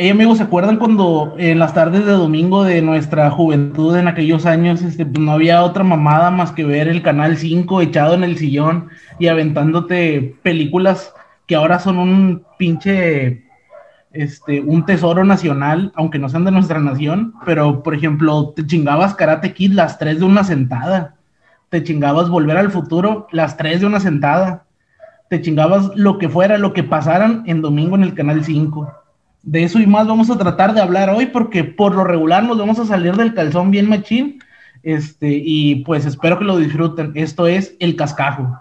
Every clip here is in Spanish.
Hey amigos, ¿se acuerdan cuando en las tardes de domingo de nuestra juventud en aquellos años este, pues, no había otra mamada más que ver el canal 5 echado en el sillón y aventándote películas que ahora son un pinche este, un tesoro nacional, aunque no sean de nuestra nación, pero por ejemplo, te chingabas Karate Kid las tres de una sentada, te chingabas Volver al Futuro las tres de una sentada, te chingabas lo que fuera, lo que pasaran en domingo en el canal 5 de eso y más vamos a tratar de hablar hoy porque por lo regular nos vamos a salir del calzón bien machín. Este, y pues espero que lo disfruten. Esto es El Cascajo.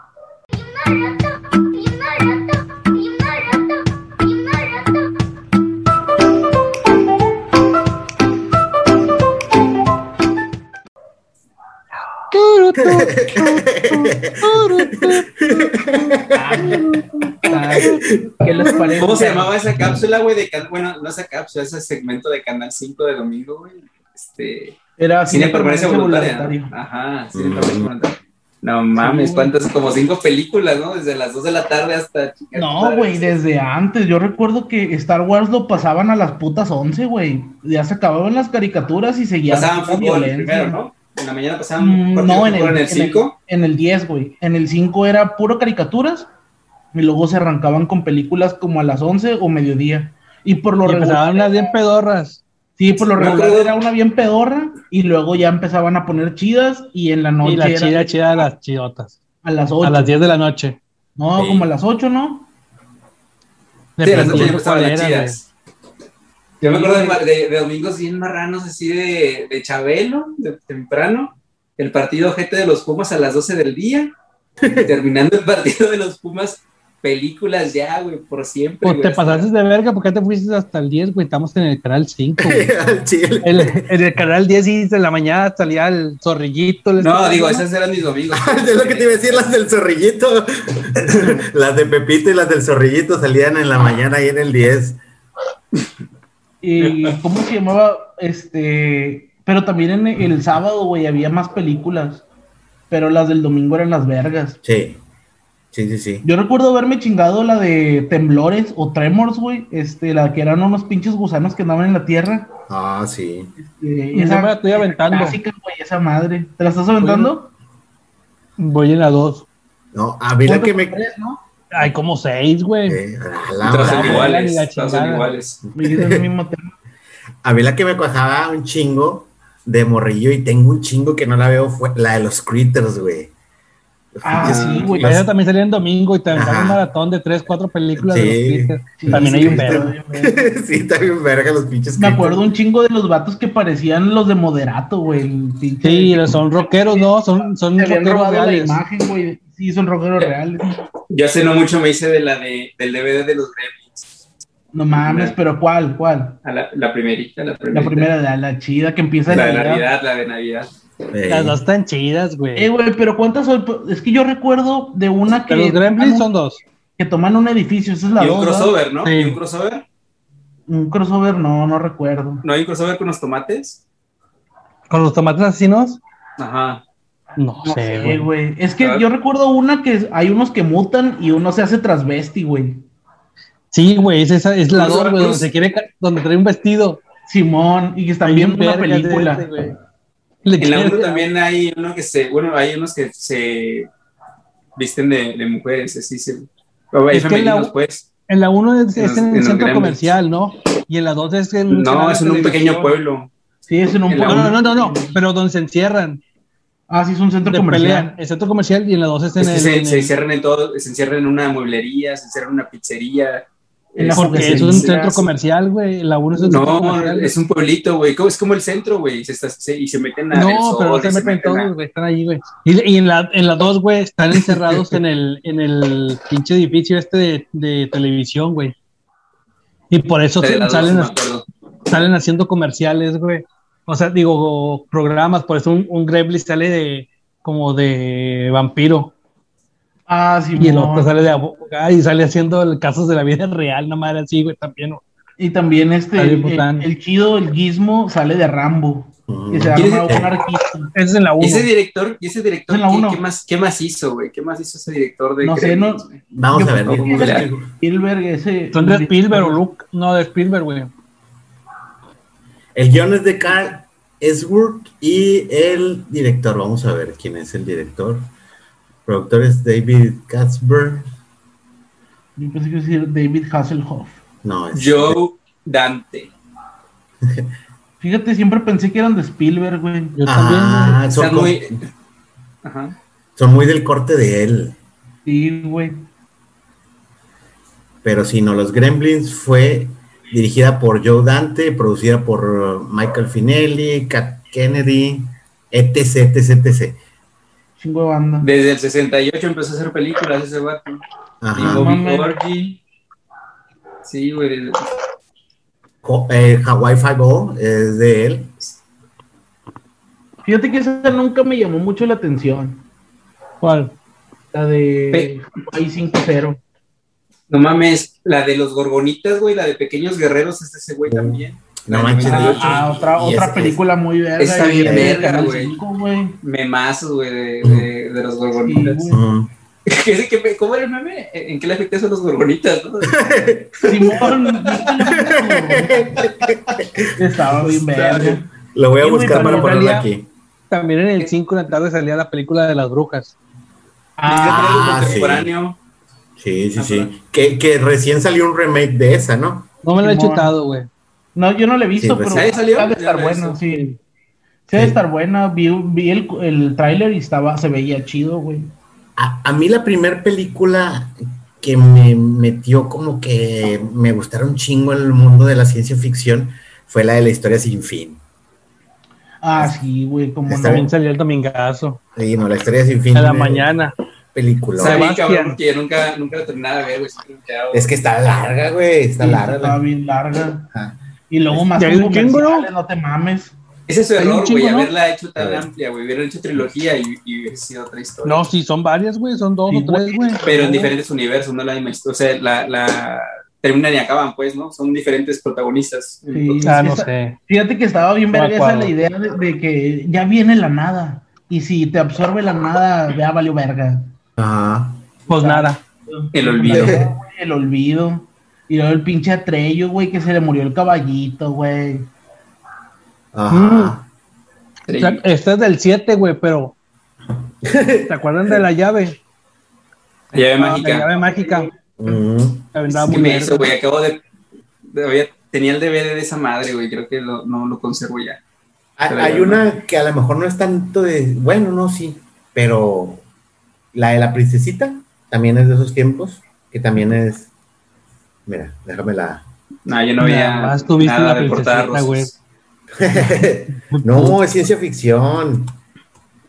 ¿Cómo se llamaba esa cápsula, güey? De bueno, no esa cápsula, ese segmento de Canal 5 de domingo, güey. Este. Era cine, permanencia voluntaria. Ajá, cine permanencia voluntaria. No mames, ¿cuántas? Como cinco películas, ¿no? Desde las 2 de la tarde hasta. No, güey, desde antes. Yo recuerdo que Star Wars lo pasaban a las putas 11, güey. Ya se acababan las caricaturas y seguían. Pasaban fútbol primero, ¿no? En la mañana pasaban. Mm, no, en el 5. En el 10, güey. En el 5 era puro caricaturas y luego se arrancaban con películas como a las 11 o mediodía. Y por lo y regular. unas bien pedorras. Sí, por lo regular era una bien pedorra y luego ya empezaban a poner chidas y en la noche. Y la chida, chida, las chidotas. A las 8. A las 10 de la noche. No, como a las 8, ¿no? Sí, a las 8 empezaban las chidas. Yo me acuerdo de, de, domingos bien marranos, así de, de Chabelo, de temprano. El partido gente de los Pumas a las 12 del día. terminando el partido de los Pumas películas ya, güey, por siempre. Pues te pasaste de verga, porque te fuiste hasta el 10, güey? Estamos en el canal 5, el, en el canal 10 y de la mañana salía el zorrillito. no, digo, esas eran mis domingos. es lo que te iba a decir, las del zorrillito. las de Pepito y las del zorrillito salían en la mañana y en el 10. ¿Y cómo se llamaba? Este. Pero también en el sábado, güey, había más películas. Pero las del domingo eran las vergas. Sí. Sí, sí, sí. Yo recuerdo haberme chingado la de temblores o tremors, güey. Este, la que eran unos pinches gusanos que andaban en la tierra. Ah, sí. Este, esa me la estoy aventando. Clásica, güey, esa madre. ¿Te la estás aventando? Voy en la 2. No, a mí la que me. ¿no? Hay como 6, güey. Eh, son iguales. Son iguales. A mí la que me cuajaba un chingo de morrillo y tengo un chingo que no la veo fue la de los critters, güey. Ah, sí, güey. Esa también salía en domingo y también un maratón de 3, 4 películas de los también hay un verga. sí, también verga los pinches. Me acuerdo un chingo de los vatos que parecían los de moderato, güey. Sí, son rockeros, ¿no? Son, son rockeros reales. La imagen, güey. Sí, son rockeros reales. Yo hace no mucho me hice de la de, del DVD de los Gremlins. No mames, pero ¿cuál? ¿Cuál? la, la primerita, la primerita. La primera, la, la chida que empieza la de Navidad, la de Navidad. Las dos están chidas, güey. Eh, güey, pero ¿cuántas son? Es que yo recuerdo de una que. los Gremlins son dos. Que toman un edificio, esa es la Y un crossover, ¿no? ¿Y un crossover? Un crossover, no, no recuerdo. ¿No hay un crossover con los tomates? ¿Con los tomates asesinos? Ajá. No, sé, güey. Es que yo recuerdo una que hay unos que mutan y uno se hace transvesti, güey. Sí, güey, es, esa, es la dos, güey, donde se quiere, donde trae un vestido. Simón, y que está viendo una película. Este, en la 1 también hay uno que se, bueno, hay unos que se visten de, de mujeres, así se. Hay femeninos, pues. En la 1 es, en, el centro comercial, ¿no? Y en la 2 es en. No, es en un pequeño pueblo. Sí, es en un pueblo. No, no, no, no, pero donde se encierran. Ah, sí, es un centro comercial. el centro comercial y en la 2 es en el. Se, se, encierran en todo, se encierran en una mueblería, se encierran en una pizzería, porque es un centro comercial, güey. La 1 es un No, es un pueblito, güey. Es como el centro, güey. y se meten a. No, pero no se meten todos, güey. Están ahí, güey. Y, y, en la 2, en la güey, están encerrados en el, en el pinche edificio este de, de televisión, güey. Y por eso salen, salen haciendo comerciales, güey. O sea, digo, programas. Por eso un, un Gremlin sale de como de vampiro. Ah, sí, Y el otro sale de abogado y sale haciendo casos de la vida real, no madre así, güey, también. Y también este, el, chido, el gizmo, sale de Rambo. Que se llama un arquista. Ese es en la 1. ¿Y ese director, y ese director ¿qué, ¿qué, más, ¿qué más hizo, güey? ¿Qué más hizo ese director de No sé, no. Vamos a ver. Spielberg, ese. Son de Spielberg o Luke. No, de Spielberg, güey. El guion es de Carl Esworth y el director, vamos a ver quién es el director. Productor es David Katzberg. Yo pensé que decir David Hasselhoff. No, es Joe Dante. Fíjate, siempre pensé que eran de Spielberg, güey. Yo Ah, también, son, muy. Ajá. son muy del corte de él. Sí, güey. Pero si no, Los Gremlins fue dirigida por Joe Dante, producida por uh, Michael Finelli, Kat Kennedy, etc, etc, etc. Chingo de banda. Desde el 68 empezó a hacer películas ese vato. Y Ajá. Bobby mames. Gorgie. Sí, güey. Eh, Hawaii Five-O es de él. Fíjate que esa nunca me llamó mucho la atención. ¿Cuál? La de Pe- Hawaii 5-0. No mames, la de los gorgonitas, güey, la de Pequeños Guerreros es de ese güey también. No de manches, 98. Ah, otra, otra es- película muy verga. Está bien de verga, güey. 5, güey. Memazos, güey, de, de, de los gorgonitas. Sí, güey. Ujú. ¿Qué- qué- ¿Cómo era el meme? ¿En qué le afecta eso a los gorgonitas? no? Simón. Estaba bien verga. Lo voy a Sí, buscar para ponerlo realidad- aquí. También en el 5 de la tarde salía la película de las brujas. Ah, sí. contemporáneo. Sí, sí, Ah, sí. perdón. Que, que recién salió un remake de esa, ¿no? No me lo he chutado, güey. No, yo no la he visto, Sí, pues, pero ¿ya salió? ha de estar visto. sí. Sí, ha de Sí. estar buena. Vi, vi el, el tráiler y estaba, se veía chido, güey. A, a mí la primera película que me metió como que me gustaron un chingo en el mundo de la ciencia ficción fue la de la historia sin fin. Ah, sí, güey, como Está no. También salía el domingazo. Sí, no, la historia sin fin. A la me- mañana. Película. Está cabrón, que yo nunca, nunca la terminaba de ver, güey. Es que está larga, güey. Está Sí, larga. La- bien larga. Ajá. Y luego más ¿Ya con hay un chingo, no te mames. Ese es su error, güey, ¿no? haberla hecho tan amplia, güey. Hubieran hecho trilogía y, y hubiera sido otra historia. No, sí, son varias, güey. Son dos Sí, o tres, güey. Pero en diferentes universos, no la misma historia. O sea, la, la terminan y acaban, pues, ¿no? Son diferentes protagonistas. Sí. Ah, no sé. Fíjate que estaba bien verga esa la idea de, de que ya viene la nada. Y si te absorbe la nada, ya valió verga. Ajá. Pues nada. El olvido. El olvido. Y luego el pinche Atrello, güey, que se le murió el caballito, güey. Ajá. O sea, Esta es del 7, güey, pero. ¿Te acuerdan de la llave? La llave La mágica. llave mágica. La ¿Qué muy me hizo, güey? Acabo de. de- había- tenía el DVD de esa madre, güey. Creo que lo- no lo conservo ya. Hay, Pero hay ya, una que a lo mejor no es tanto de. Bueno, no, sí. Pero la de la princesita también es de esos tiempos. Que también es. Mira, déjame la. No, yo no más nada la de portada no, es ciencia ficción.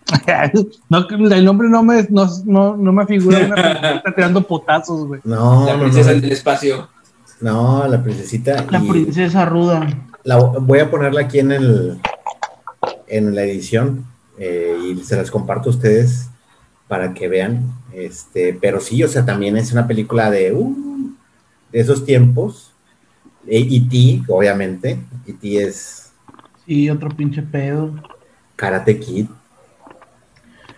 no, el nombre no me, no, no, no me figura una princesita tirando potazos, güey. No, La no, princesa no. del espacio. No, la princesita. La y princesa ruda. la- voy a ponerla aquí en el en la edición eh, y se las comparto a ustedes para que vean. Este, pero sí, o sea, también es una película de, uh, de esos tiempos. E.T., obviamente. E.T. es Sí, otro pinche pedo. Karate Kid.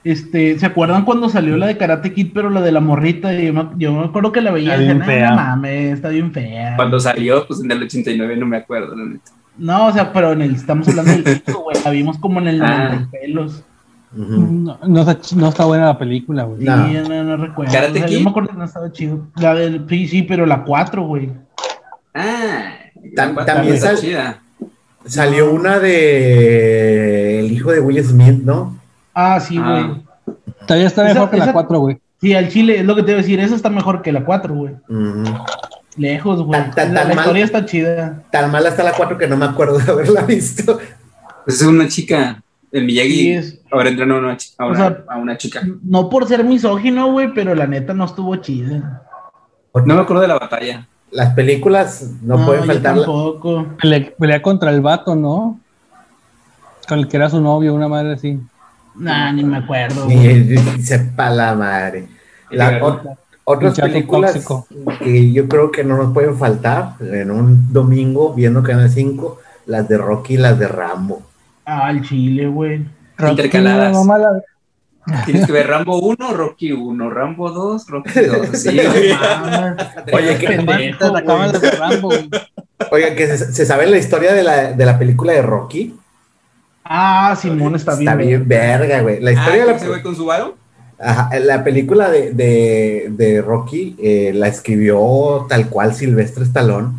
Este, ¿se acuerdan cuando salió la de Karate Kid, pero la de la morrita? Yo me, yo me acuerdo que la veía Está y bien fea. no mames, está bien fea. Cuando salió, pues en el 89, no me acuerdo, la neta. No, o sea, pero en el, estamos hablando del disco, güey. La vimos como en el Ah. 90 y pelos. Ujú. No, no está, no está buena la película, güey. Sí, No. no, no recuerdo. ¿Karate O sea, Kid? Yo me acuerdo que no estaba chido. La del, sí, sí, pero la 4, güey. Ah, Tam- también está sal- chida. Salió una de el hijo de Will Smith, ¿no? Ah, sí, Ah. güey. Todavía está Esa- mejor que la esa- 4, güey. Sí, al chile, es lo que te iba a decir. Esa está mejor que la 4, güey. Ujú. Lejos, güey. Tan- tan- La, tan la mal. historia está chida. Tan mala está la 4 que no me acuerdo de haberla visto. Es una chica. El Miyagi Sí, es- ahora entrenó a a O una- sea, a una chica. No por ser misógino, güey, pero la neta no estuvo chida. No me acuerdo de la batalla. Las películas no, pueden faltar. la- tampoco. Pelea, pelea contra el vato, ¿no? Con el que era su novio, una madre así. Nah, ni me acuerdo. Ni, güey. sepa la madre. La- otras películas tóxico. que yo creo que no nos pueden faltar en un domingo viendo Canal 5, las de Rocky y las de Rambo. Ah, el chile, güey. Intercaladas. Mamá, la- Tienes que ver Rambo 1, Rocky 1, Rambo 2, Rocky 2. Así, güey. Mames. Oye, qué pendejo, de Rambo, güey. Oiga, que se, sabe la historia de la, de la película de Rocky. Ah, Simón está bien. Está bien verga, güey. La historia ah, de se ve con su varo? Ajá, la película de, de, de Rocky eh, la escribió tal cual Silvestre Stallone.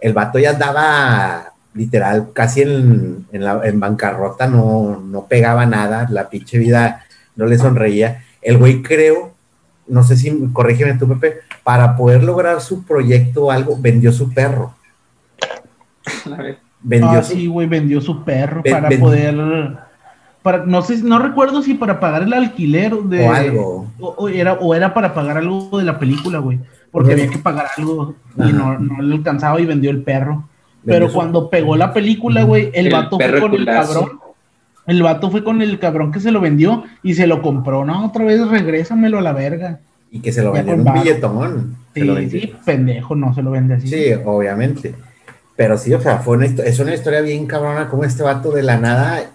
El vato ya andaba literal casi en, en, la, en bancarrota, no, no pegaba nada, la pinche vida no le sonreía. El güey creo, no sé si, corrígeme tú, Pepe, para poder lograr su proyecto o algo, vendió su perro. vendió ah, sí, güey, vendió su perro para poder para, no sé, no recuerdo si para pagar el alquiler de, o algo. O, era, o era para pagar algo de la película, güey. Porque había que pagar algo y no, no, le alcanzaba y vendió el perro. Pero cuando pegó la película, güey, el, vato fue con el cabrón. El vato fue con el cabrón que se lo vendió y se lo compró. No, otra vez regrésamelo a la verga. Y que se lo vendió en un billetón. Sí, sí, pendejo, no se lo vende así. Sí, obviamente. Pero sí, o sea, fue una, es una historia bien cabrona como este vato de la nada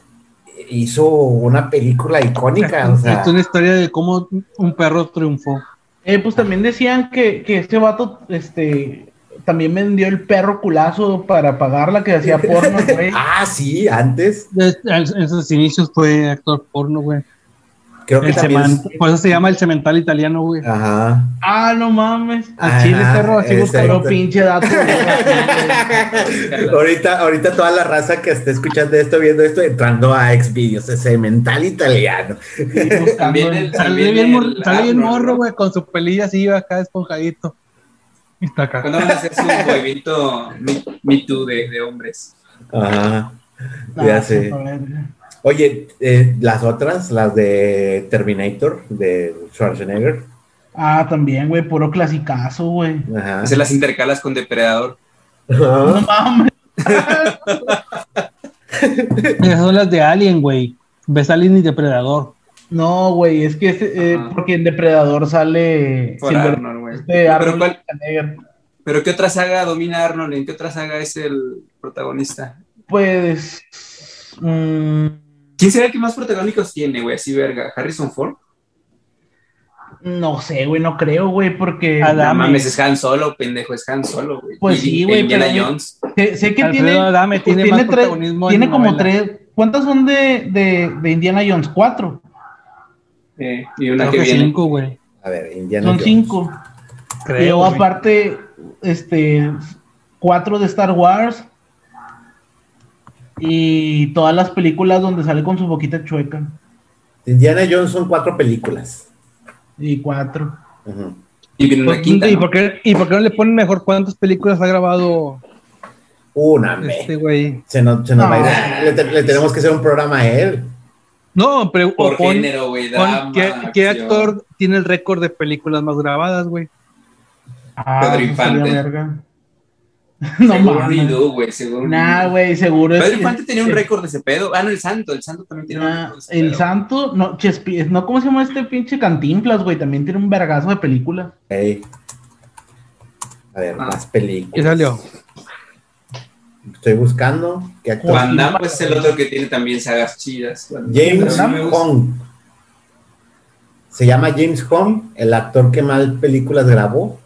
hizo una película icónica. O sea. Es una historia de cómo un perro triunfó. Eh, pues también decían que, que este vato, este, también vendió el perro culazo para pagar la que hacía porno, güey. ah, sí, antes. En sus inicios fue actor porno, güey. Creo que también... Por eso se llama el cemental italiano, güey. Ajá. Ah, no mames. A Chile Cerro, así buscaron pinche dato. ahorita, ahorita toda la raza que esté escuchando esto, viendo esto, entrando a Xvideos, ese cemental italiano. también el, sale bien, morro, güey, con su pelilla así, acá esponjadito. Está acá. ¿Cuándo van a hacer su movimiento Me, Too de, de hombres? Ajá. ya sé. Oye, eh, las otras, las de Terminator, de Schwarzenegger. Ah, también, güey, puro clasicazo, güey. Ajá. Se las intercalas con Depredador. No mames. Esas son las de Alien, güey. Ves Alien y Depredador. No, güey, es que este, eh, porque en Depredador sale. Por Arnold, güey. Este Arnold pero, pero ¿qué otra saga domina Arnold? ¿En qué otra saga es el protagonista? Pues. Mmm, ¿Quién será el que más protagónicos tiene, güey? Así, verga. ¿Harrison Ford? No sé, güey, no creo, güey, porque. Adame. No mames, es Han Solo, pendejo, es Han Solo, güey. Pues sí, güey. Indiana Jones. Sé, que tiene. Adame tiene, tiene, más protagonismo tiene como tres. ¿Cuántas son de, de, de, Indiana Jones? ¿Cuatro? Eh, y una que, que viene. cinco, güey. A ver, Indiana Son cinco. Creo. Y aparte, este. Cuatro de Star Wars y todas las películas donde sale con su boquita chueca. Indiana Jones son cuatro películas. Y cuatro. Y una quinta. ¿Y, por qué, ¿Y por qué no le ponen mejor cuántas películas ha grabado? Una, este güey. Se nos, se nos va a ir, le, tenemos que hacer un programa a él. No, pero por género, güey. ¿qué, ¿Qué, actor tiene el récord de películas más grabadas, güey? Ah, Pedro Infante. No seguro güey, seguro. Nah, güey, seguro. Pedro Infante tenía un récord de ese pedo. Ah, no, el Santo, el Santo también tiene un récord de ese El Santo, no, Chespi, no, ¿cómo se llama este pinche Cantinflas, güey? También tiene un vergazo de película. Ey. A ver, ah. más películas. ¿Qué salió? Estoy buscando. ¿Qué actor? Van Damme pues, es el otro que tiene también sagas chidas. James Hong. Se llama James Hong, el actor que más películas grabó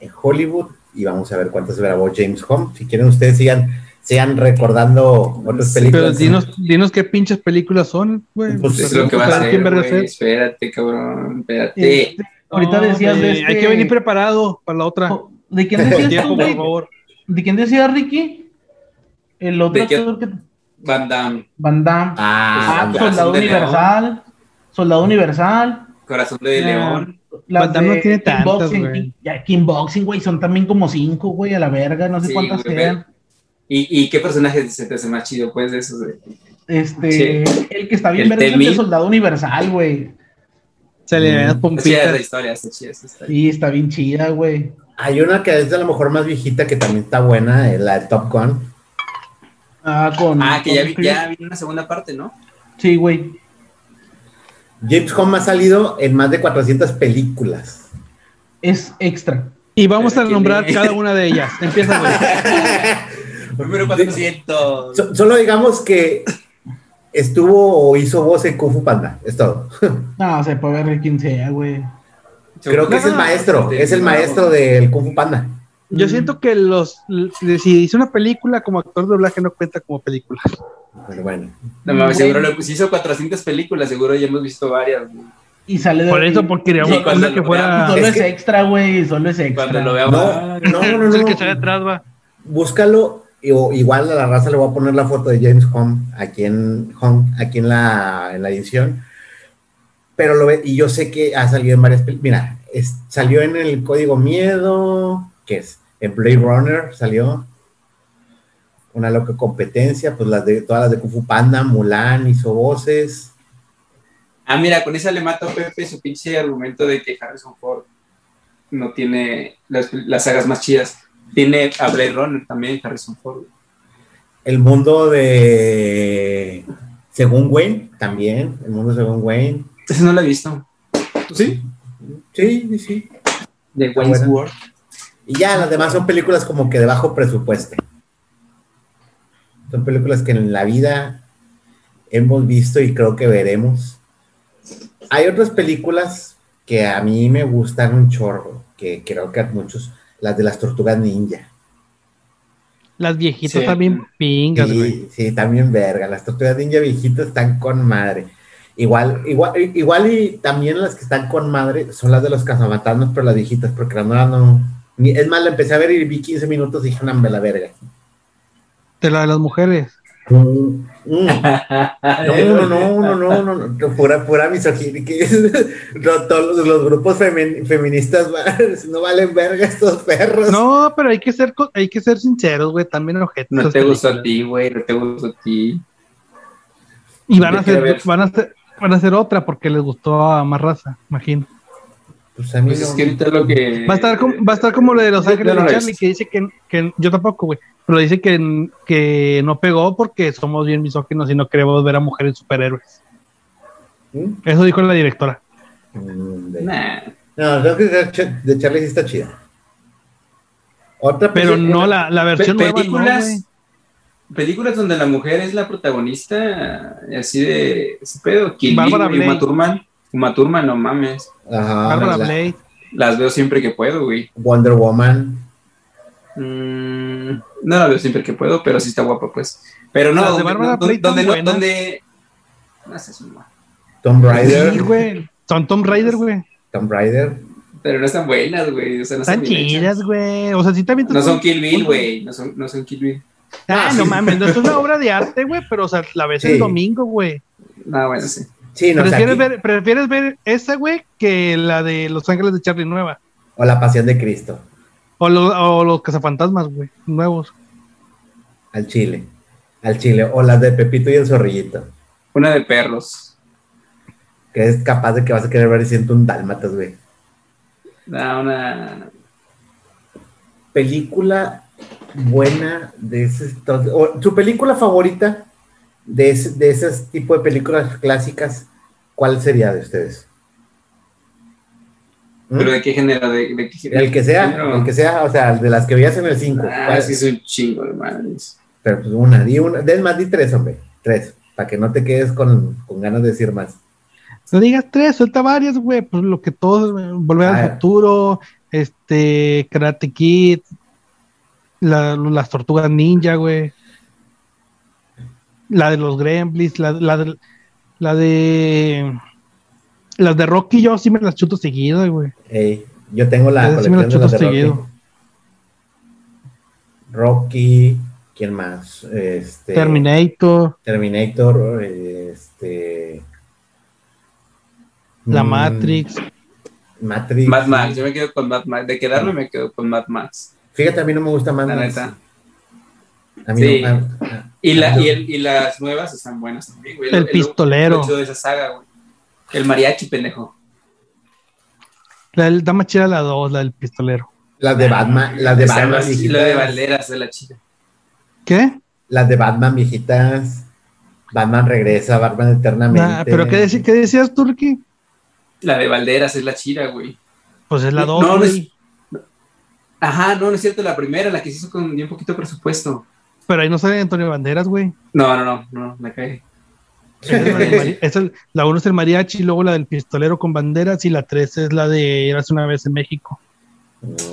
en Hollywood y vamos a ver cuántas grabó James Home. Si quieren ustedes sigan, sigan recordando otras películas. Pero dinos, dinos qué pinches películas son, güey. Pues es lo que va a hacer, Espérate, cabrón, espérate. Este, ahorita decías de este... Hay que venir preparado para la otra. ¿De quién decías favor. ¿De quién decía Ricky? El otro actor que... Van Damme. Van Damme. Ah, ah Soldado Universal. Soldado Universal. Corazón de ah. León. Las no tiene tantas, güey. Ya, Kickboxing, güey, son también como cinco, güey, a la verga, no sé cuántas sean. ¿Y, ¿Y, qué personaje se te hace más chido, pues, de esos, güey? Este, el que está bien verde es el de Soldado Universal, güey. Se le ve las pompitas. Sí, historia, está chida Sí, está bien chida, güey. Hay una que es de a lo mejor más viejita que también está buena, la de Top Gun. Ah, con. Ah, que ya, vi, ya vi una segunda parte, ¿no? Sí, güey. James Home ha salido en más de 400 películas. Es extra. Y vamos a nombrar cada una de ellas. Empieza, güey. Número 400. solo digamos que estuvo o hizo voz en Kung Fu Panda. Es todo. No, se puede ver quién sea, güey. Creo que es el maestro. Es el maestro del Kung Fu Panda. Yo siento que los si hizo una película como actor de doblaje no cuenta como película. Pero bueno. No, seguro le hizo 400 películas, seguro ya hemos visto varias. Y sale de Por eso, porque queríamos cuando que lo fuera. Solo es, que- extra, güey, solo es extra. Cuando lo veamos. No, no, no, Es el que está detrás, va. Búscalo. o igual a la raza le voy a poner la foto de James Home aquí en Home, aquí en la, en la edición. Pero lo ve, y yo sé que ha salido en varias películas. Mira, es- salió en el Código Miedo, ¿qué es? En Blade Runner salió. Una loca competencia, pues las de todas las de Kung Fu Panda, Mulan hizo voces. Ah, mira, con esa le mato a Pepe su pinche argumento de que Harrison Ford no tiene las, las sagas más chidas. Tiene a Blade Runner también, Harrison Ford. El mundo de según Wayne, también, el mundo según Wayne. Ese no lo he visto. ¿Tú sí? Sí, sí, sí. De Wayne's bueno. World. Y ya, las demás son películas como que de bajo presupuesto. Son películas que en la vida hemos visto y creo que veremos. Hay otras películas que a mí me gustan un chorro, que creo que a muchos, las de las tortugas ninja. Las viejitas Sí. también pingas, güey. Sí, sí, también verga. Las tortugas ninja viejitas están con madre. Igual, igual, igual y también las que están con madre son las de los cazafantasmas, pero las viejitas, porque las nuevas no. Es más, la empecé a ver y vi 15 minutos y dije, no, me la verga. De la de las mujeres. Mm, mm. No, no, no, no, no, no, no, pura, pura misoginia. los, los grupos femen- feministas no valen verga estos perros. No, pero hay que ser, co- hay que ser sinceros, güey. También ojetes. No te gustó a ti, güey, no te gustó a ti. Y van a hacer, van a hacer, van a hacer otra porque les gustó a más raza, imagino. Pues a mí Pues no. es que ahorita lo que. Va a estar como, va a estar como lo de Los Ángeles no de Charlie, que dice que, que yo tampoco, güey, pero dice que, que no pegó porque somos bien misóginos y no queremos ver a mujeres superhéroes. ¿Mm? Eso dijo la directora. Mm, de- Nah. No, creo que de Ch- de Charlie sí está chida. Otra Pero no la, la Pe- versión nueva, no, películas, películas donde la mujer es la protagonista, así de ese pedo. Bárbara Blake. Uma Thurman. No mames. Ajá, Bárbara la- Blade. Las veo siempre que puedo, güey. Wonder Woman. Mm, no la veo siempre que puedo, pero sí está guapa, pues. Pero no, Las de donde, Bárbara no, Blake donde, no, donde... No sé. Tomb Raider. Sí, güey. Son Tom Raider, güey. Tomb Raider. Pero no están buenas, güey. O sea, no están chidas, güey. O sea, sí también. No son Kill Bill, güey. No son, no son Kill Bill. Ah, no mames, no es una obra de arte, güey, pero o sea, la ves Sí. el domingo, güey. No, bueno, sí. Sí, no, o sea, ¿Prefieres, aquí- ver, ¿Prefieres ver esa, güey, que la de Los Ángeles de Charlie nueva? O La Pasión de Cristo. O, lo- o los cazafantasmas, güey, nuevos. Al chile. Al chile. O las de Pepito y el Zorrillito. Una de perros. Que es capaz de que vas a querer ver siento un dálmatas, güey. No, una... Película buena de ese su película favorita de ese, de ese tipo de películas clásicas, ¿cuál sería de ustedes? ¿Mm? ¿Pero de qué género? ¿De, de qué género? El que sea, Género. el que sea, o sea, de las que veías en el 5. Ah, es que es un chingo madres. Pero pues una, di una, des más, di tres, hombre. Tres, para que no te quedes con, con ganas de decir más. No digas tres, suelta varias, güey. Pues lo que todos, güey, Volver Ah. al futuro, este, Karate Kid, la- las tortugas ninja, güey. La de los Gremlins, la, la de. La de. Las de Rocky, yo sí me las chuto seguido, güey. Ey, yo tengo la sí me las colección de chuto las de seguido. Rocky. Rocky, ¿quién más? Este, Terminator, Terminator, este. La mm, Matrix. Matrix. Mad Max, yo me quedo con Mad Max. De quedarme me quedo con Mad Max. Fíjate, a mí no me gusta Mad La Max. Neta. A mí Sí. no, a- a- Y, la, y, el- y las nuevas están buenas también, güey. El pistolero. chido de esa saga, güey. El mariachi, pendejo. La del Dama Chida, la 2, la del pistolero. Las de Batman, las de Batman viejitas. la de Valderas de la chida. ¿Qué? Las de Batman viejitas. Batman regresa, Batman eternamente. Ah, ¿Pero qué, deci- qué decías Ricky? La de Valderas es la chida, güey. Pues es la No, 2, no güey. Ajá, no, no es cierto, la primera, la que se hizo con bien poquito presupuesto. Pero ahí no sale Antonio Banderas, güey. No, no, no, no, me cae. Esa es la del mari- esa es- La 1 es el mariachi, luego la del pistolero con banderas y la 3 es la de Eras una vez en México.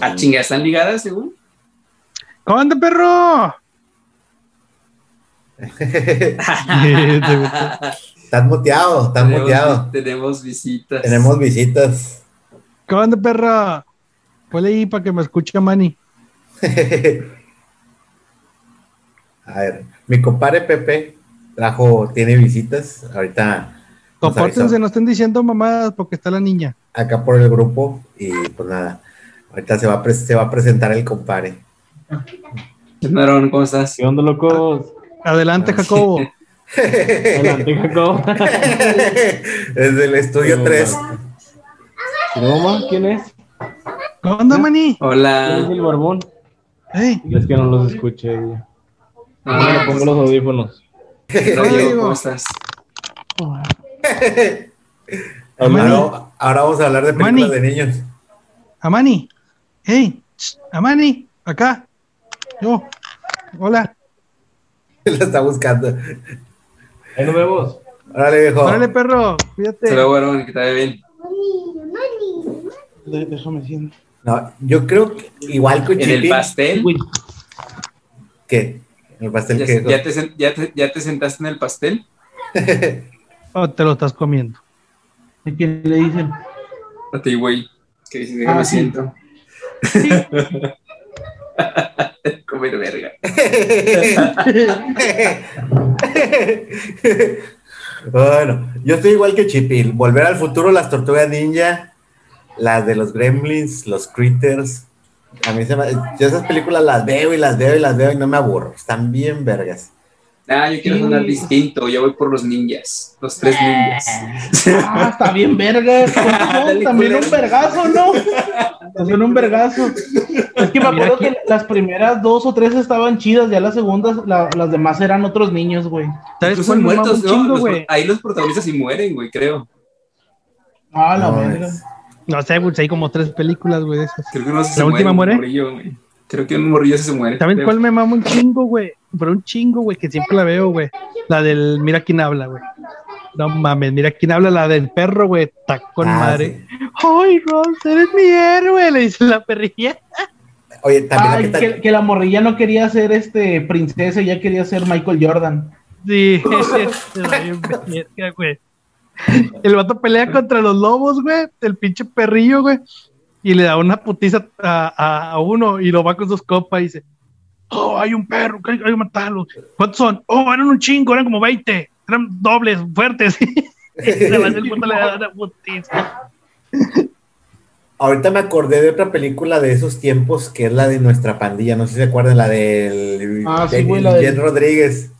Ah, chinga, ¿están ligadas, según? ¿Cómo anda, perro? estás muteado, estás muteado. Tenemos visitas. Tenemos visitas. ¿Cómo anda, perro? Ponle ahí para que me escuche Manny. A ver, mi compadre Pepe trajo, tiene visitas. Ahorita. Compórtense, no estén diciendo mamadas porque está la niña. Acá por el grupo y pues nada. Ahorita se va a, se va a presentar el compadre. Marón, ¿cómo estás? ¿Qué onda, locos? Adelante, Jacobo. Adelante, Jacobo. Desde el estudio 3. ¿Cómo? ¿Quién es? ¿Cómo onda, Mani? Hola. ¿Quién es el barbón? Hey. Es que no los escuché. Ah, me pongo los audífonos. ¿cómo estás? Ahora, ahora, vamos a hablar de películas de niños. Amani. Hey, Amani, acá. Yo. Hola. Lo está buscando. Ahí nos vemos. Órale, viejo. Órale, perro. Cuídate. Se ve bueno, que te vaya bien. Déjame siento. No, yo creo que igual con ¿En el pastel? ¿Qué? ¿En el pastel ¿Ya, te, ya, te, ¿Ya te sentaste en el pastel? ¿O te lo estás comiendo? ¿A quién le dicen? A ti, güey. Que dices, Ah, me sí. siento. Comer verga. bueno, yo estoy igual que Chipil. Volver al futuro, las tortugas ninja, las de los gremlins, los critters. A mí se me, yo esas películas las veo y las veo y las veo y no me aburro. Están bien vergas. Ah, yo quiero Sí. sonar distinto. Yo voy por los ninjas. Los tres ninjas. Ah, está bien verga. Dale, También un vergazo, ¿no? También un vergazo. Es que me acuerdo que- las primeras dos o tres estaban chidas, ya las segundas, la- las demás eran otros niños, güey. ¿Sabes mama muertos, ¿no? chingo, Los- ahí los protagonistas sí mueren, güey, creo. Ah, la No, verga. es- No sé, pues hay como tres películas, güey, de esas. Creo que ¿La se última muere. morrillo, güey. Creo que un morrillo se muere. ¿Saben creo. cuál me mama un chingo, güey? Pero un chingo, güey, que siempre la veo, güey. La del Mira quién habla, güey. No mames, mira quién habla, la del perro, güey. Está con Ah, madre. ¡Ay, Ross, eres mi héroe! Le dice la perrilla. Oye, también Ay, la que que, ta- que la morrilla no quería ser este princesa, ya quería ser Michael Jordan. Sí, güey. El vato pelea contra los lobos, güey. El pinche perrillo, güey. Y le da una putiza a, a- a uno y lo va con sus copas y dice: Oh, hay un perro, hay, hay que matarlo. ¿Cuántos son? Oh, eran un chingo, eran como 20. Eran dobles, fuertes. Va el puto le da una putiza. Ahorita me acordé de otra película de esos tiempos que es la de nuestra pandilla. No sé si se acuerdan, la del Ah, sí, de- güey, la del- Jen Rodríguez.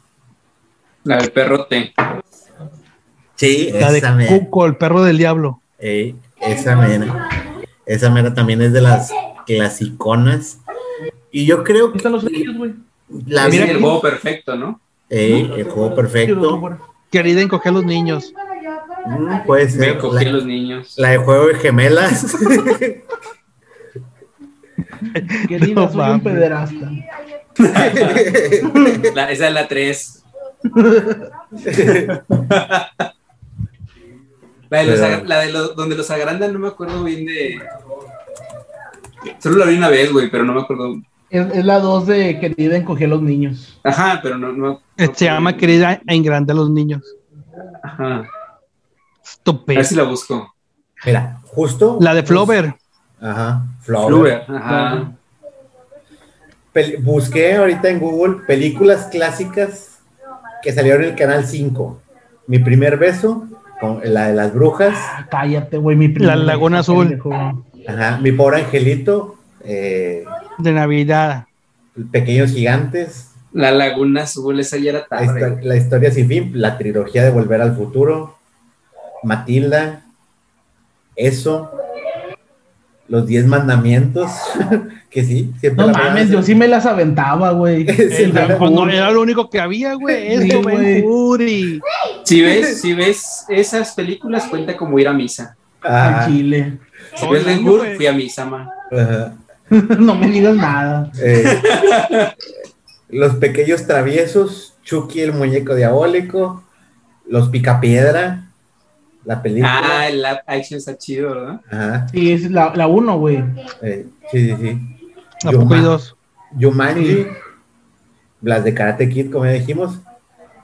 La del perrote. Sí, La de esa mera. Cuco, el perro del diablo. Ey, esa mera. Esa mera también es de las clasiconas. Y yo creo que están los niños, güey. la mira el juego perfecto, ¿no? Ey, el juego perfecto. Querida encoger a los niños. Mm, puede Me cogí a La, los niños. la de juego de gemelas. Querida, No soy un pederasta. La- esa es la 3. La de, los, Pero- agra- la de los, donde los agrandan, no me acuerdo bien de. Solo la vi una vez, güey, pero no me acuerdo. Es, es la 2 de Querida encogí a los niños. Ajá, pero no. no, no Se llama Querida en grande a los niños. Ajá. A Estúpido. ver si la busco. Mira, justo. La de Flover. Ajá, Flower. Fluver. Ajá. Pel- busqué ahorita en Google películas clásicas que salieron en el canal 5. Mi primer beso, con la de las brujas. Ah, cállate, güey, mi primo. La Laguna Azul. pendejo. Ajá, mi pobre angelito. eh, de Navidad. Pequeños gigantes. La Laguna Azul, esa ya era La, tarde. la historia sin fin. La trilogía de Volver al Futuro. Matilda. Eso. Los Diez Mandamientos. que sí, siempre No la mames, yo sí me las aventaba, güey. Sí, no, era lo único que había, güey. Eso, güey. Y- Si ves, si ves esas películas, cuenta como ir a misa. Ah, chile. Si ves Ben Hur, fui a misa, ma. ajá. no me digas nada. Eh, los pequeños traviesos, Chucky el muñeco diabólico, los picapiedra, la película. Ah, el live action está chido, ¿verdad? Ajá, Sí, es la 1, güey. eh, sí, sí, sí. ¿A poco hay Yuma- dos? Jumanji, las de Karate Kid, como ya dijimos,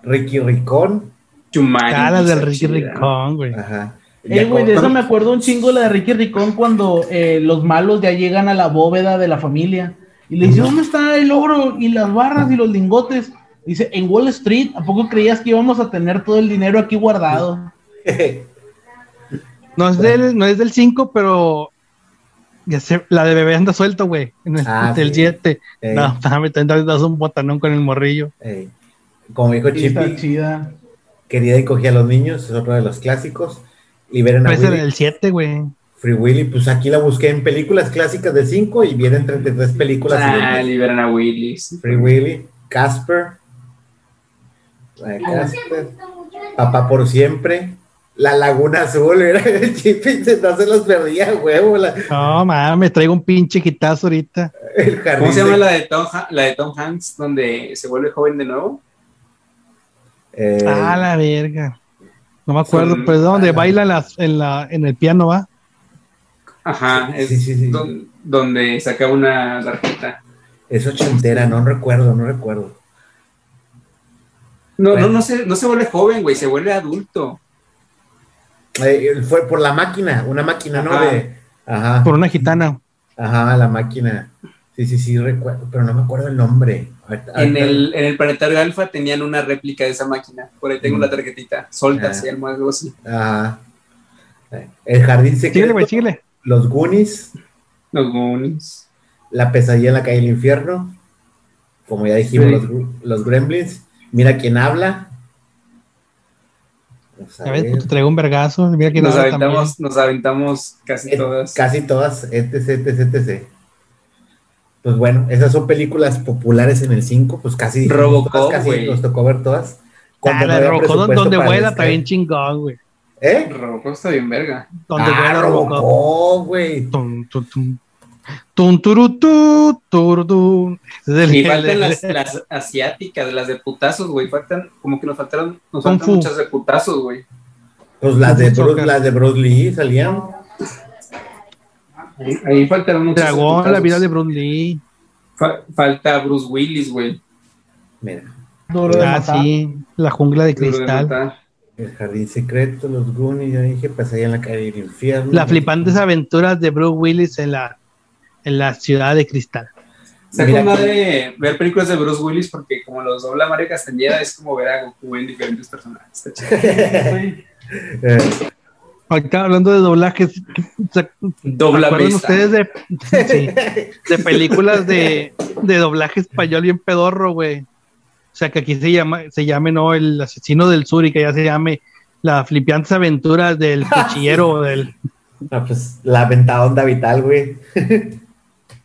Ricky Ricón. Jumanji. Ah, las del Ricky Ricón, güey. Ajá. Eh, güey, de eso me acuerdo un chingo la de Ricky Ricón cuando eh, los malos ya llegan a la bóveda de la familia y le dice, ¿dónde está el oro y las barras y los lingotes? Dice, en Wall Street, ¿a poco creías que íbamos a tener todo el dinero aquí guardado? no, es del, no es del 5, pero ya sé, la de bebé anda suelto, güey. En el ah, 7. No, me das un botanón con el morrillo. Como dijo Chippy, querida y cogía a los niños, es otro de los clásicos. Liberen a Willy. el 7, güey. Free Willy, pues aquí la busqué en películas clásicas de 5 y vienen 33 películas. Ah, liberan a Willy. Free Willy, Casper. Casper. Papá por siempre. La Laguna Azul, era el chip no se los perdía, huevo. No, mames, me traigo un pinche quitazo ahorita. ¿Cómo se llama la de, Tom, la de Tom Hanks, donde se vuelve joven de nuevo? Eh, ah, la verga. No me acuerdo, pero donde baila en, la, en el piano, ¿va? Ajá, es sí, sí, donde saca una tarjeta. Es ochentera, no recuerdo, no recuerdo. No, no, no se, no se vuelve joven, güey, se vuelve adulto. Eh, fue por la máquina, una máquina, ¿no? ajá. Por una gitana. Ajá, la máquina. Sí, sí, sí, recuerdo, pero no me acuerdo el nombre. En, el, en el planetario Alfa tenían una réplica de esa máquina. Por ahí tengo la mm. tarjetita. Solta, se llama algo así. Ajá. El jardín secreto. Los Goonies. Los Goonies. La pesadilla en la calle del infierno. Como ya dijimos, los, los Gremlins. Mira quién habla. A ver, te traigo un vergazo. Mira quién nos, aventamos, nos aventamos casi todas. Casi todas, etc, etc, etc. Pues bueno, esas son películas populares en el 5, pues casi, Robocop, casi nos tocó ver todas. Ah, la Robocop donde vuela está bien chingón, güey. ¿Eh? Robocop está bien verga. Donde ah, vuela Robocop, güey. Tum, tum, tum. Tum, turutu, turutu. Y faltan las, las, asiáticas, las de putazos, güey. Faltan, como que nos faltaron, nos faltan muchas de putazos, güey. Pues las de, Bruce, las de Bruce Lee salían. Ahí, ahí faltaron muchas. Dragón, la vida de Bruce Lee. falta Bruce Willis, güey. Mira. ah, sí, la jungla de cristal. el jardín secreto, los Goonies, ya dije, pues allá en la calle del infierno. Las flipantes aventuras de Bruce Willis en la en la ciudad de cristal. Se de ver películas de Bruce Willis porque como los dobla Mario Castañeda es como ver a Goku en diferentes personajes. Ahorita hablando de doblajes, ¿se ustedes de, de películas de, de doblaje español y en pedorro, güey? O sea, que aquí se llama, se llame, ¿no? El asesino del sur y que ya se llame la flipiantes aventuras del cuchillero del... pues la ventadonda vital, güey.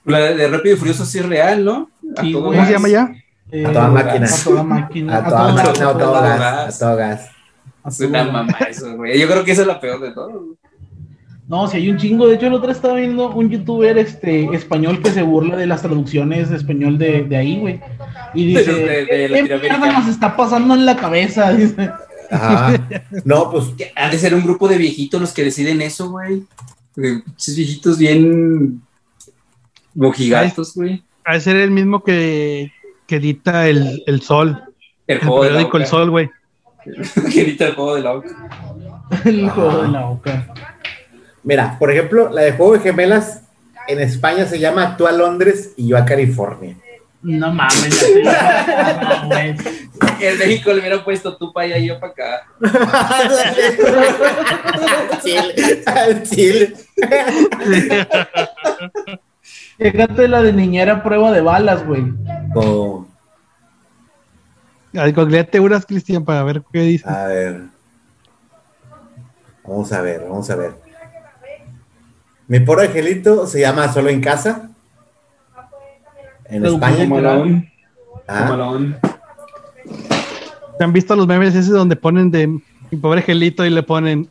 La de Rápido y Furioso sí es real, ¿no? ¿Cómo se llama ya? Eh, a toda máquina. A toda máquina. A toda máquina, a todo gas. Es una mamá eso, güey. Yo creo que eso es la peor de todo. No, si hay un chingo. De hecho, el otro estaba viendo un youtuber este, español que se burla de las traducciones de español de, de ahí, güey. Y dice, de, de, ¿qué mierda nos está pasando en la cabeza? Dice. No, pues... Ha de ser un grupo de viejitos los que deciden eso, güey. Esos viejitos bien Mojigatos, güey. A ser el mismo que, que edita el, el Sol. El, juego de la El Sol, güey. que edita el juego de la Oca. el juego de la Oca. Mira, por ejemplo, la de Juego de Gemelas en España se llama Tú a Londres y yo a California. No mames, En México le hubiera puesto tú para allá y yo para acá. al Chile. Al Chile. Fíjate la de niñera prueba de balas, güey. Oh. Ay, unas, Cristian, para ver qué dice. A ver. Vamos a ver, vamos a ver. Mi pobre angelito se llama Solo en casa. En España. Malón. Ah. ¿Han visto los memes esos donde ponen de mi pobre angelito y le ponen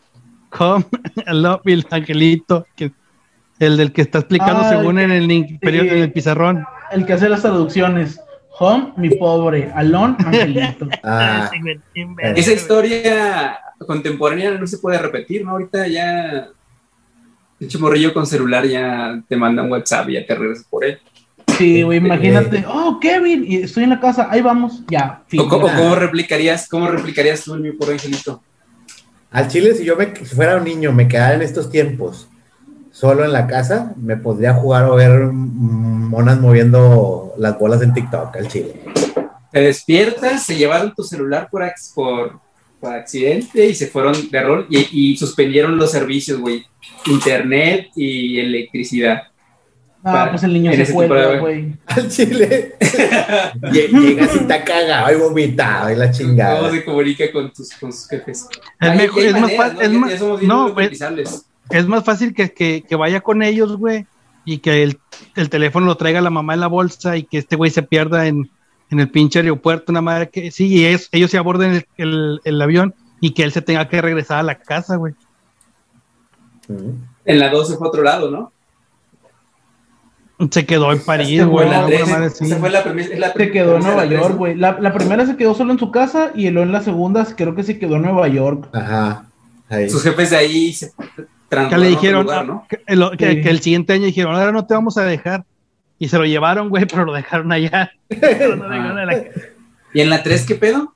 Come, I love you, angelito? Que el del que está explicando ah, según en el, en el pizarrón. El que hace las traducciones. Home, mi pobre. Alon, Angelito. Ah, esa historia contemporánea no se puede repetir, ¿no? Ahorita ya. De hecho, morrillo con celular ya te manda un WhatsApp y ya te regresas por él. Sí, güey, imagínate, oh, Kevin, y estoy en la casa, ahí vamos, ya. O, cómo replicarías, cómo replicarías tú mi por angelito? Al chile, si yo me, si fuera un niño, me quedara en estos tiempos solo en la casa, me podría jugar o ver monas moviendo las bolas en TikTok al chile. Te despiertas, se llevaron tu celular por, por, por accidente y se fueron de rol y, y suspendieron los servicios, güey. Internet y electricidad. Ah, pues el niño se fue, güey. Al chile. Llegas y te caga, y vomitado, y la chingada. ¿Cómo se comunica con tus, con sus jefes? Es, mejor, es más fácil. No, es, más fácil que, que, que vaya con ellos, güey, y que el, el, teléfono lo traiga la mamá en la bolsa y que este güey se pierda en, en el pinche aeropuerto, una madre que sí, y ellos, ellos se aborden el, el, el, avión y que él se tenga que regresar a la casa, güey. En la 2 fue a otro lado, ¿no? Se quedó en París, güey. Se quedó en Nueva York, güey. La, la, primera se quedó solo en su casa y luego en la segunda creo que se quedó en Nueva York. Ajá. Sus jefes de ahí se que le dijeron que, el, que, el siguiente año dijeron, ahora no te vamos a dejar. Y se lo llevaron, güey, pero lo dejaron allá. ¿Y en la 3 qué pedo?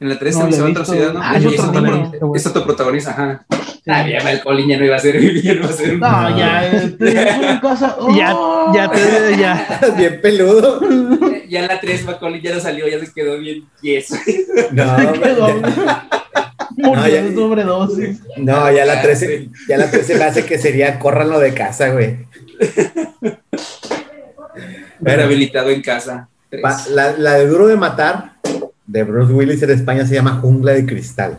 En la 3 no, se va a otra ciudad, ¿no? Ah, es, otro es otro protagonista, ajá. Ah, ya ya no iba a ser, ya no iba a ser. No, ya, este, cosa. Ya, ya, te, ya. Bien peludo. Ya en la 3 Macaulay ya no salió, ya se quedó bien yeso. No, se quedó. Murió no, ya, de sobredosis. No, ya la 13, ya la 13 me hace que sería córranlo de casa, güey. Ver habilitado en casa. La, la, de Duro de Matar, de Bruce Willis en España, se llama Jungla de Cristal.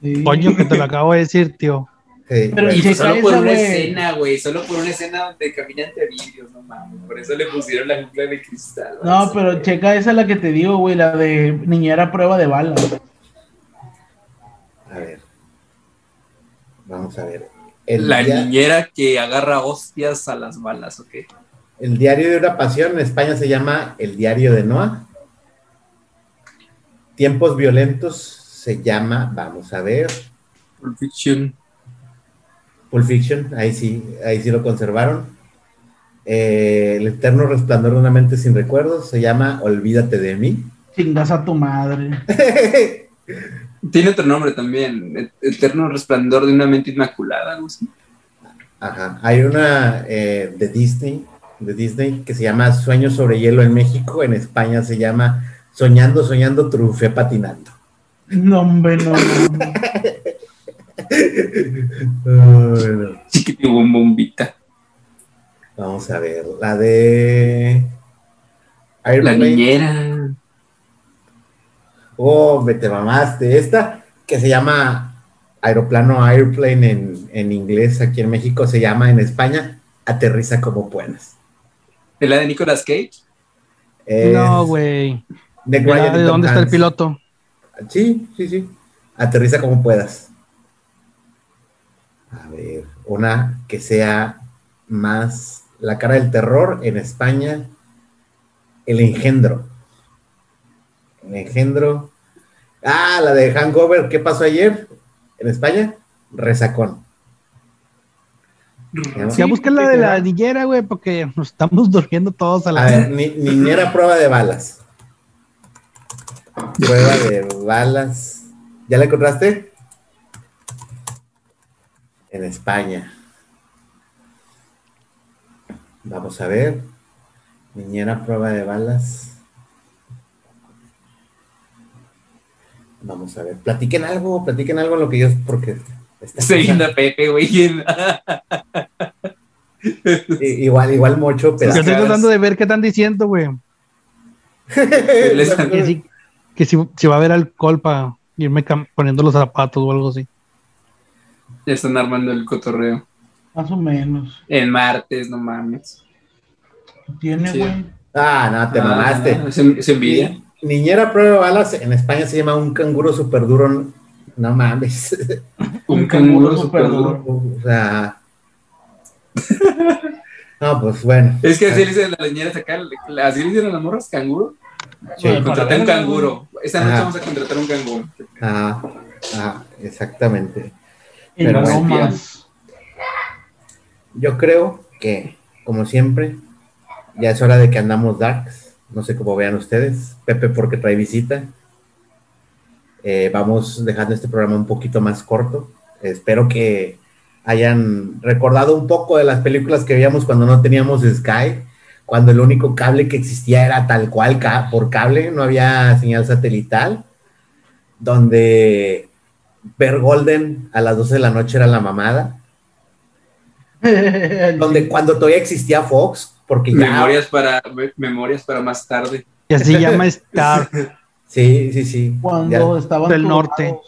Sí. Coño, que te lo acabo de decir, tío. Sí, Pero y solo por una escena, güey, solo por una escena donde camina entre vídeos, no mames, por eso le pusieron la jungla de cristal. No, pero checa esa es la que te digo, güey, la de niñera prueba de bala. A ver. Vamos a ver. la niñera que agarra hostias a las balas, ¿ok? El diario de una pasión en España se llama El diario de Noah. Tiempos violentos se llama, vamos a ver. Pulp Fiction. Pulp Fiction, ahí sí, ahí sí lo conservaron. Eh, el eterno resplandor de una mente sin recuerdos se llama Olvídate de mí. Chingas a tu madre. Tiene otro nombre también, Eterno resplandor de una mente inmaculada, algo así. Ajá, hay una eh, de Disney de Disney que se llama Sueños sobre hielo en México, en España se llama Soñando, Soñando, Trufé Patinando. No, hombre, no. oh, bombita. Vamos a ver, la de... La niñera. Oh, me te mamaste. Esta que se llama Aeroplano Airplane en, en inglés, aquí en México se llama en España Aterriza como puedas. ¿Es la de Nicolas Cage? no, güey. ¿De, dónde está el piloto? Sí, sí, sí. Aterriza como puedas. A ver, una que sea más la cara del terror en España, el engendro. El engendro. Ah, la de Hangover, ¿qué pasó ayer? En España, resacón. Sí, busca la de la niñera, güey, porque nos estamos durmiendo todos a la. A ver, niñera prueba de balas. Prueba de balas. ¿Ya la encontraste? En España. Vamos a ver. Niñera prueba de balas. Vamos a ver. Platiquen algo, platiquen algo en lo que yo, porque Estoy viendo a Pepe, güey. igual, igual mucho, pero. Yo estoy tratando de ver qué están diciendo, güey. que si, que si, si, va a haber alcohol para irme poniendo los zapatos o algo así. Ya están armando el cotorreo. Más o menos. El martes, no mames. ¿Tiene, güey? Ah, no, te ah, mamaste. es, envidia. Niñera prueba balas, en España se llama un canguro súper duro no mames. Un canguro super duro. O sea. No, pues bueno. Es que así le dicen a las niñeras acá, así le dicen a las morras, canguro. Sí, contraté un canguro. Esta noche vamos a contratar un canguro. Ah, ah exactamente. Pero no más. Yo creo que, como siempre, ya es hora de que andamos darks. No sé cómo vean ustedes. Pepe porque trae visita. Eh, vamos dejando este programa un poquito más corto. Espero que hayan recordado un poco de las películas que veíamos cuando no teníamos Sky, cuando el único cable que existía era tal cual por cable, no había señal satelital, donde ver Golden a las 12 de la noche era la mamada. donde cuando todavía existía Fox, porque memorias para memorias para más tarde. Y así llama Star. sí, sí, sí. Cuando estaban del norte.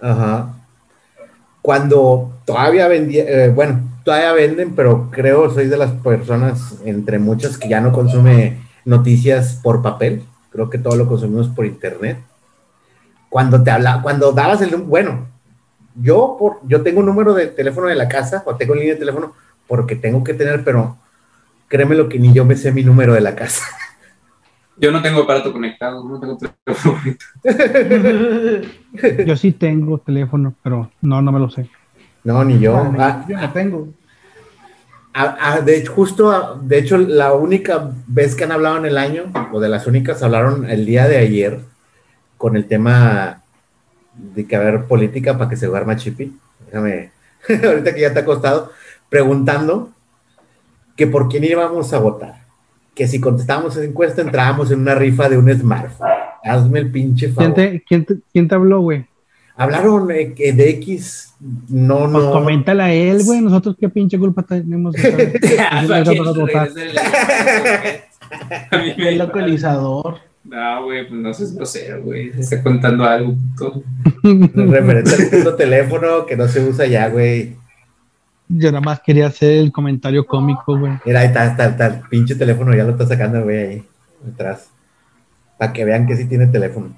Ajá. Cuando todavía vendía, eh, bueno, todavía venden, pero creo soy de las personas entre muchas que ya no consume noticias por papel. Creo que todo lo consumimos por internet. Cuando te habla, cuando dabas el bueno, yo por yo tengo un número de teléfono de la casa o tengo línea de teléfono porque tengo que tener, pero créeme lo que ni yo me sé mi número de la casa. Yo no tengo aparato conectado, no tengo teléfono yo sí tengo teléfono, pero no, no me lo sé. No, ni yo. Ah, yo no tengo. Ah, ah, de justo, de hecho, la única vez que han hablado en el año, o de las únicas, hablaron el día de ayer con el tema de que haber política para que se duerma Chippy. Déjame, ahorita que ya te ha costado, preguntando que por quién íbamos a votar. Que si contestábamos esa encuesta entrábamos en una rifa de un smartphone. Hazme el pinche favor. ¿Quién te, quién te, habló, güey? Hablaron de X, no, pues no. coméntale a él, güey. Nosotros qué pinche culpa tenemos. el localizador. No, güey, pues no sé grosero, güey. Se está contando algo. Referente al teléfono que no se usa ya, güey. Yo nada más quería hacer el comentario cómico, güey. Mira, ahí está, está, está, el pinche teléfono, ya lo está sacando, güey, ahí, atrás. Para que vean que sí tiene teléfono.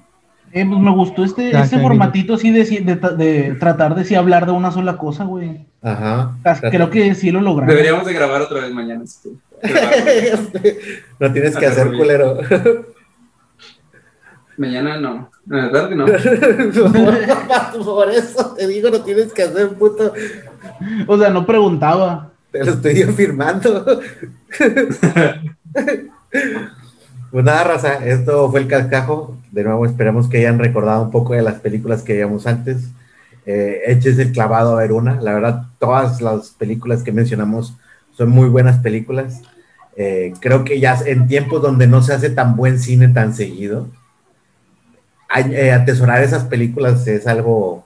Eh, pues me gustó este, este formatito así de, de, tratar de sí hablar de una sola cosa, güey. Ajá. Creo que sí lo logramos. Deberíamos de grabar otra vez mañana. no tienes que hacer culero. Mañana no. La verdad que no. Por eso te digo, no tienes que hacer puto. O sea, no preguntaba. Te lo estoy afirmando. pues nada, raza, esto fue el cascajo. De nuevo, esperamos que hayan recordado un poco de las películas que veíamos antes. Eh, eches el clavado a ver una. La verdad, todas las películas que mencionamos son muy buenas películas. Eh, creo que ya en tiempos donde no se hace tan buen cine tan seguido, atesorar esas películas es algo,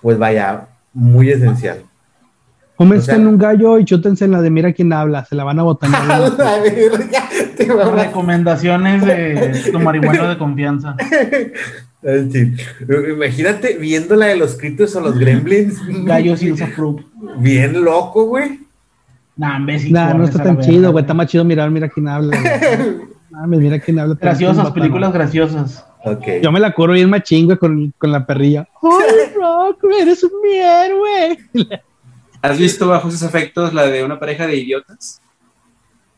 pues vaya, muy esencial. Cómense en un gallo y chútense en la de Mira quién habla, se la van a botar. Recomendaciones de tu marihuana de confianza. Imagínate viendo la de los Critos o los Gremlins. Gallos y. Bien loco, güey. Nah, nah, no está tan chido, güey. Está más chido mirar, mira quién habla. mira quién habla. Graciosas, películas graciosas. Yo me la curo bien machín, güey, con, con la perrilla. ¡Ay, Rock, eres un mi héroe! ¿Has visto bajo esos efectos la de una pareja de idiotas?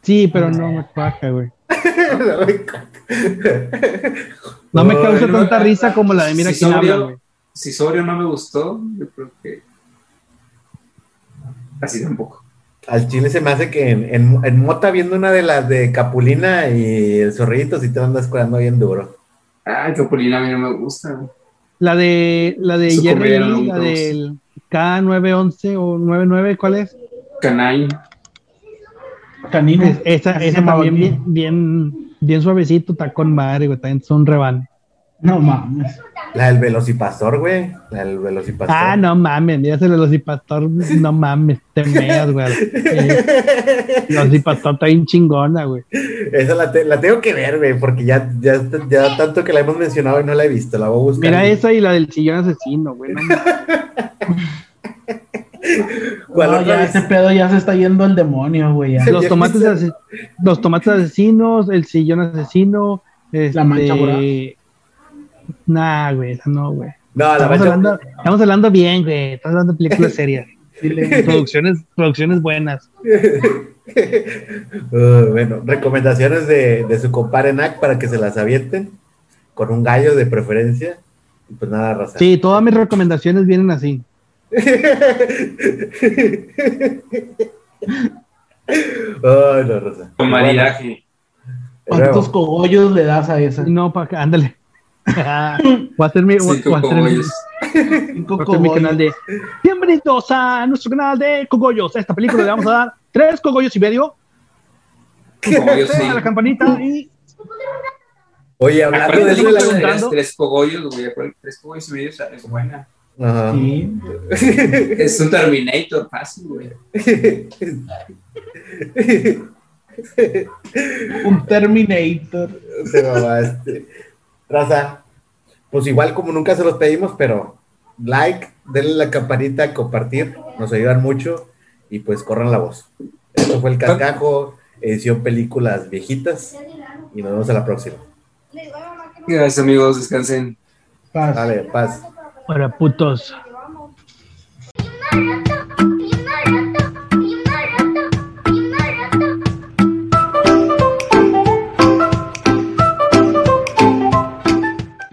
Sí, pero no me cuaja, güey. no me causa tanta risa como la de Mira si quién habla, güey. Si sobrio no me gustó, yo creo que así tampoco. Al chile se me hace que en, en, Mota viendo una de las de Capulina y el zorrito, si te andas cuidando bien duro. Ah, Capulina a mí no me gusta. La de la de Jerry, la del K911 o 99, ¿cuál es? Canine. Canino. esa esa también bien, bien, bien suavecito, está con madre, güey, también son reban. No mames. La del velocipastor, güey. La del velocipastor. Ah, no mames, mira ese velocipastor, no mames, te meas, güey. El velocipastor está bien chingona, güey. Esa la, la, tengo que ver, güey, porque ya, ya, ya tanto que la hemos mencionado y no la he visto, la voy a buscar. Mira esa y la del sillón asesino, güey. No, no, ya ese pedo ya se está yendo al demonio, güey. Los tomates, los tomates asesinos, el sillón asesino, este, la mancha Nah, güey, esa no, güey. No, estamos, hablando, estamos hablando bien, güey. Estamos hablando de películas serias. producciones, producciones buenas. Uh, bueno, recomendaciones de, de su compadre NAC para que se las avienten. Con un gallo de preferencia. Y pues nada, raza. Sí, todas mis recomendaciones vienen así. Ay, no, Rosa. Con maridaje. ¿Cuántos cogollos le das a esa? No, para que, ándale. voy a hacer mi, voy, a hacer mi, voy mi canal de Bienvenidos a nuestro canal de cogollos. A esta película le vamos a dar tres cogollos y medio. Cogollos, sí. a la campanita y Oye, hablando de eso, las tres cogollos, güey, tres cogollos y medio es buena. Ajá. Sí. es un Terminator fácil, güey. un Terminator. Se este. Raza, pues igual como nunca se los pedimos, pero like, denle la campanita, compartir, nos ayudan mucho y pues corran la voz. Esto fue el Cascajo, edición películas viejitas y nos vemos a la próxima. Gracias amigos, descansen. Paz. Dale, paz. Para putos.